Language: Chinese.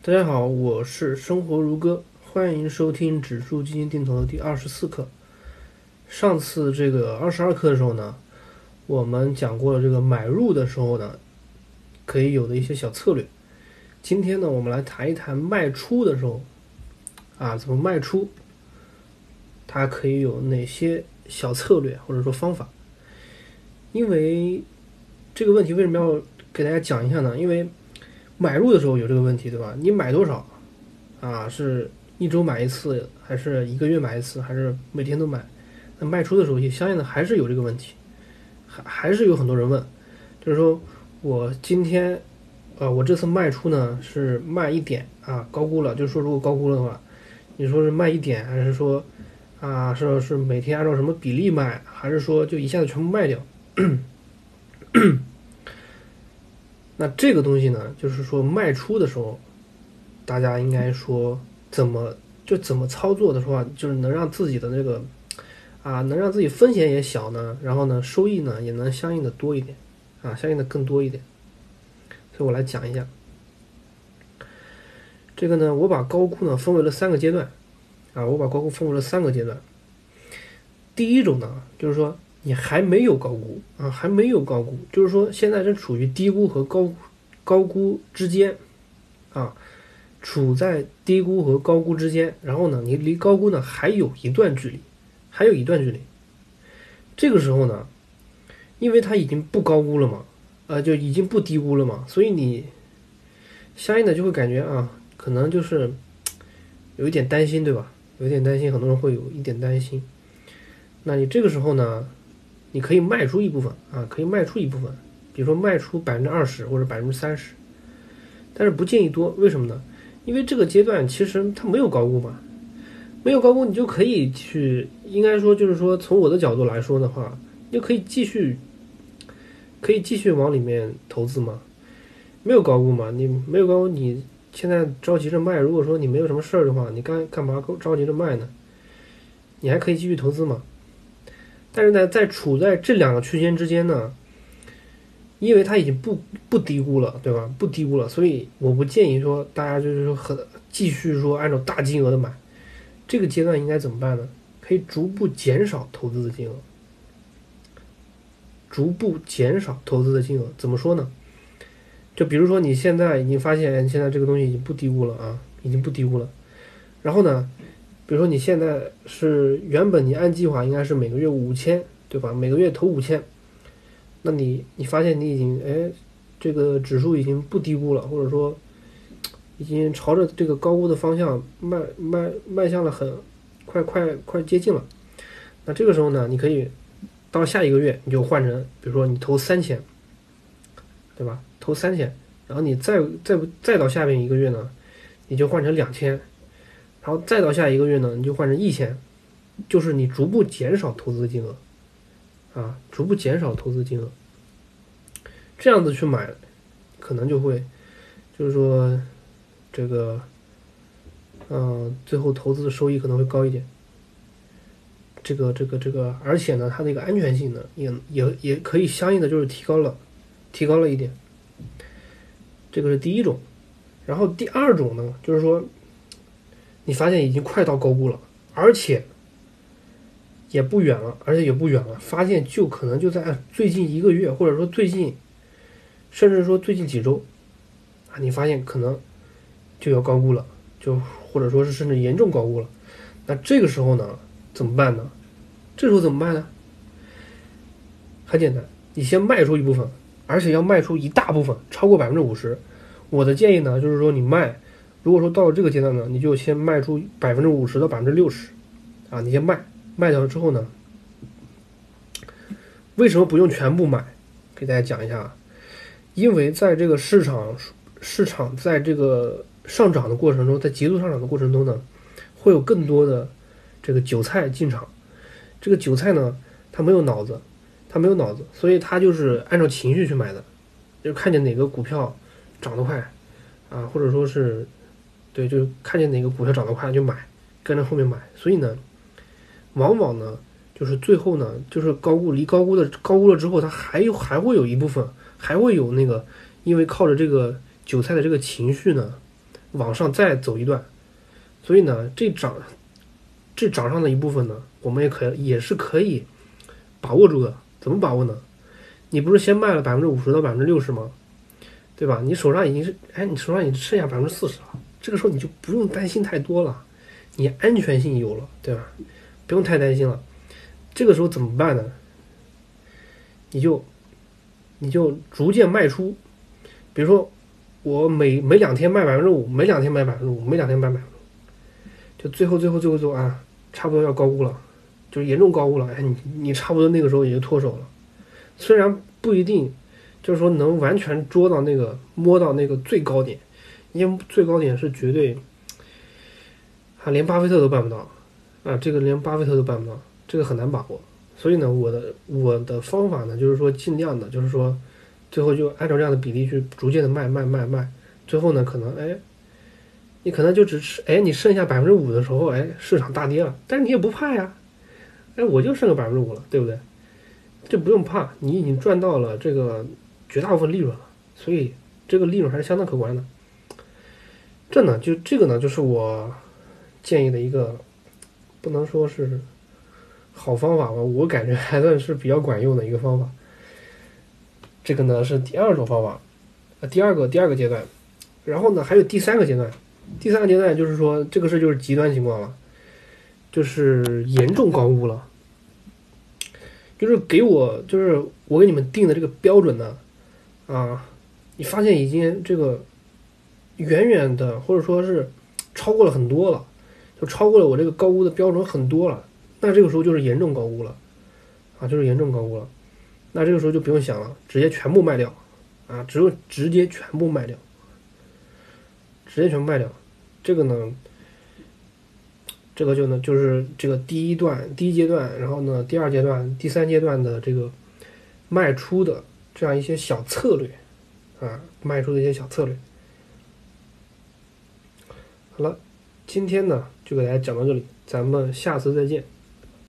大家好，我是生活如歌，欢迎收听指数基金定投的第二十四课。上次这个二十二课的时候呢，我们讲过了这个买入的时候呢，可以有的一些小策略。今天呢，我们来谈一谈卖出的时候，啊，怎么卖出，它可以有哪些小策略或者说方法？因为这个问题为什么要给大家讲一下呢？因为买入的时候有这个问题，对吧？你买多少啊？是一周买一次，还是一个月买一次，还是每天都买？那卖出的时候也相应的还是有这个问题，还还是有很多人问，就是说我今天，呃，我这次卖出呢是卖一点啊，高估了，就是说如果高估了的话，你说是卖一点，还是说啊是是每天按照什么比例卖，还是说就一下子全部卖掉？那这个东西呢，就是说卖出的时候，大家应该说怎么就怎么操作的话，就是能让自己的那个啊，能让自己风险也小呢，然后呢，收益呢也能相应的多一点啊，相应的更多一点。所以我来讲一下，这个呢，我把高估呢分为了三个阶段啊，我把高估分为了三个阶段。第一种呢，就是说。你还没有高估啊，还没有高估，就是说现在正处于低估和高高估之间，啊，处在低估和高估之间。然后呢，你离高估呢还有一段距离，还有一段距离。这个时候呢，因为它已经不高估了嘛，呃，就已经不低估了嘛，所以你相应的就会感觉啊，可能就是有一点担心，对吧？有一点担心，很多人会有一点担心。那你这个时候呢？你可以卖出一部分啊，可以卖出一部分，比如说卖出百分之二十或者百分之三十，但是不建议多，为什么呢？因为这个阶段其实它没有高估嘛，没有高估，你就可以去，应该说就是说从我的角度来说的话，你就可以继续，可以继续往里面投资嘛，没有高估嘛，你没有高估，你现在着急着卖，如果说你没有什么事儿的话，你干干嘛着急着卖呢？你还可以继续投资嘛。但是呢，在处在这两个区间之间呢，因为它已经不不低估了，对吧？不低估了，所以我不建议说大家就是说很继续说按照大金额的买。这个阶段应该怎么办呢？可以逐步减少投资的金额，逐步减少投资的金额。怎么说呢？就比如说你现在已经发现现在这个东西已经不低估了啊，已经不低估了，然后呢？比如说你现在是原本你按计划应该是每个月五千，对吧？每个月投五千，那你你发现你已经哎，这个指数已经不低估了，或者说已经朝着这个高估的方向迈迈迈向了很快快快接近了。那这个时候呢，你可以到下一个月你就换成，比如说你投三千，对吧？投三千，然后你再再再到下面一个月呢，你就换成两千。然后再到下一个月呢，你就换成一千，就是你逐步减少投资金额，啊，逐步减少投资金额，这样子去买，可能就会，就是说，这个，嗯，最后投资的收益可能会高一点。这个这个这个，而且呢，它的一个安全性呢，也也也可以相应的就是提高了，提高了一点。这个是第一种，然后第二种呢，就是说。你发现已经快到高估了，而且也不远了，而且也不远了。发现就可能就在最近一个月，或者说最近，甚至说最近几周，啊，你发现可能就要高估了，就或者说是甚至严重高估了。那这个时候呢，怎么办呢？这时候怎么办呢？很简单，你先卖出一部分，而且要卖出一大部分，超过百分之五十。我的建议呢，就是说你卖。如果说到了这个阶段呢，你就先卖出百分之五十到百分之六十，啊，你先卖，卖掉了之后呢，为什么不用全部买？给大家讲一下啊，因为在这个市场市场在这个上涨的过程中，在急速上涨的过程中呢，会有更多的这个韭菜进场，这个韭菜呢，他没有脑子，他没有脑子，所以他就是按照情绪去买的，就看见哪个股票涨得快，啊，或者说是。对，就是看见哪个股票涨得快就买，跟着后面买。所以呢，往往呢，就是最后呢，就是高估离高估的高估了之后，它还有还会有一部分，还会有那个，因为靠着这个韭菜的这个情绪呢，往上再走一段，所以呢，这涨这涨上的一部分呢，我们也可以也是可以把握住的。怎么把握呢？你不是先卖了百分之五十到百分之六十吗？对吧？你手上已经是哎，你手上已经剩下百分之四十了，这个时候你就不用担心太多了，你安全性有了，对吧？不用太担心了。这个时候怎么办呢？你就你就逐渐卖出，比如说我每每两天卖百分之五，每两天卖百分之五，每两天卖百分之五，就最后最后最后最后啊，差不多要高估了，就是严重高估了。哎，你你差不多那个时候也就脱手了，虽然不一定就是说能完全捉到那个摸到那个最高点，因为最高点是绝对，啊，连巴菲特都办不到啊，这个连巴菲特都办不到，这个很难把握。所以呢，我的我的方法呢，就是说尽量的，就是说，最后就按照这样的比例去逐渐的卖卖卖卖，最后呢，可能哎，你可能就只是哎，你剩下百分之五的时候，哎，市场大跌了，但是你也不怕呀，哎，我就剩个百分之五了，对不对？这不用怕，你已经赚到了这个绝大部分利润了，所以这个利润还是相当可观的。这呢，就这个呢，就是我建议的一个，不能说是。好方法吧，我感觉还算是比较管用的一个方法。这个呢是第二种方法，呃，第二个第二个阶段，然后呢还有第三个阶段，第三个阶段就是说这个事就是极端情况了，就是严重高估了，就是给我就是我给你们定的这个标准呢，啊，你发现已经这个远远的或者说是超过了很多了，就超过了我这个高估的标准很多了。那这个时候就是严重高估了，啊，就是严重高估了。那这个时候就不用想了，直接全部卖掉，啊，只有直接全部卖掉，直接全部卖掉。这个呢，这个就呢就是这个第一段第一阶段，然后呢第二阶段、第三阶段的这个卖出的这样一些小策略，啊，卖出的一些小策略。好了，今天呢就给大家讲到这里。咱们下次再见。